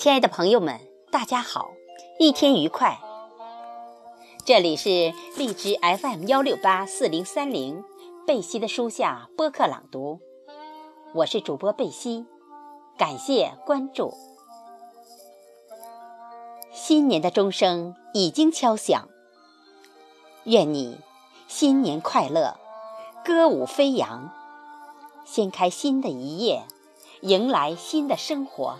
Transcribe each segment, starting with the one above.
亲爱的朋友们，大家好，一天愉快。这里是荔枝 FM 幺六八四零三零贝西的书下播客朗读，我是主播贝西，感谢关注。新年的钟声已经敲响，愿你新年快乐，歌舞飞扬，掀开新的一页，迎来新的生活。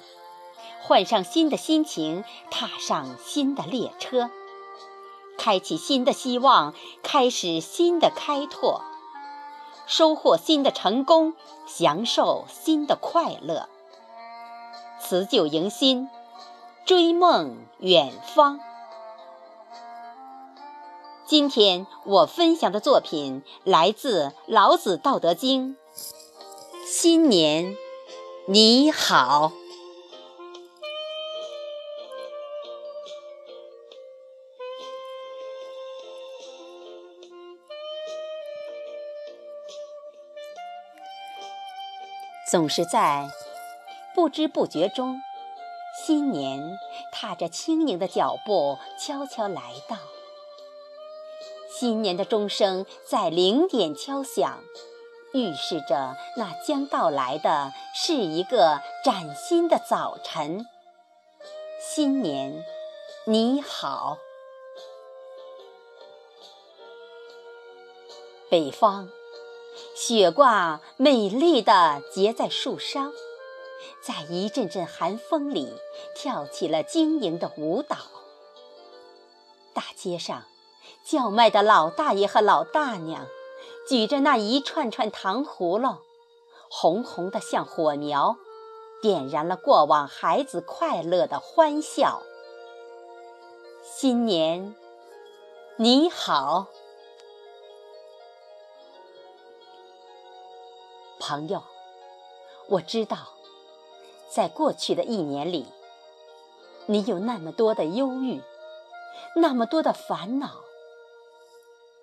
换上新的心情，踏上新的列车，开启新的希望，开始新的开拓，收获新的成功，享受新的快乐，辞旧迎新，追梦远方。今天我分享的作品来自《老子·道德经》，新年你好。总是在不知不觉中，新年踏着轻盈的脚步悄悄来到。新年的钟声在零点敲响，预示着那将到来的是一个崭新的早晨。新年，你好，北方。雪挂美丽的结在树梢，在一阵阵寒风里跳起了晶莹的舞蹈。大街上，叫卖的老大爷和老大娘举着那一串串糖葫芦，红红的像火苗，点燃了过往孩子快乐的欢笑。新年，你好。朋友，我知道，在过去的一年里，你有那么多的忧郁，那么多的烦恼。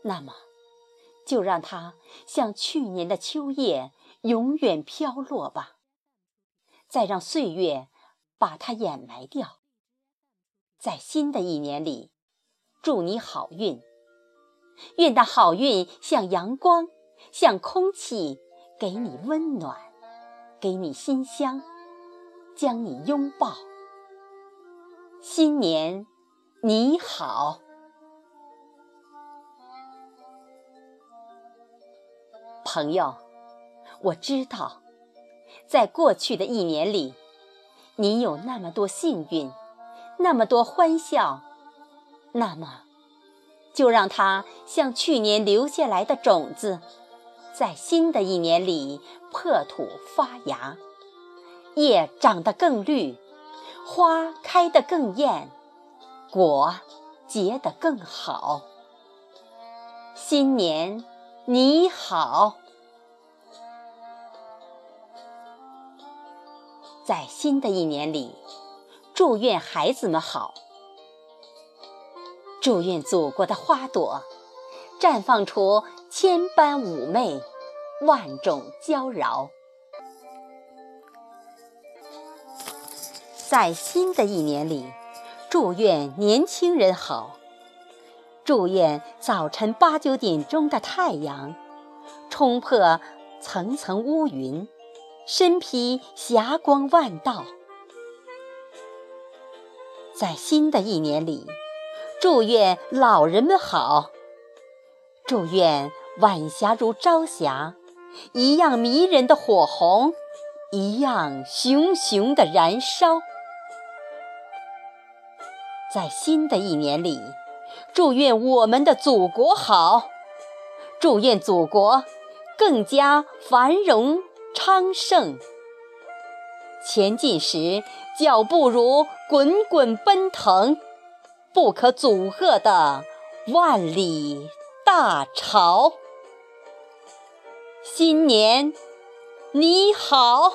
那么，就让它像去年的秋叶，永远飘落吧。再让岁月把它掩埋掉。在新的一年里，祝你好运。愿那好运像阳光，像空气。给你温暖，给你馨香，将你拥抱。新年你好，朋友，我知道，在过去的一年里，你有那么多幸运，那么多欢笑，那么，就让它像去年留下来的种子。在新的一年里，破土发芽，叶长得更绿，花开得更艳，果结得更好。新年你好，在新的一年里，祝愿孩子们好，祝愿祖国的花朵绽放出。千般妩媚，万种娇娆。在新的一年里，祝愿年轻人好，祝愿早晨八九点钟的太阳，冲破层层乌云，身披霞光万道。在新的一年里，祝愿老人们好，祝愿。晚霞如朝霞，一样迷人的火红，一样熊熊的燃烧。在新的一年里，祝愿我们的祖国好，祝愿祖国更加繁荣昌盛。前进时，脚步如滚滚奔腾，不可阻遏的万里大潮。新年，你好。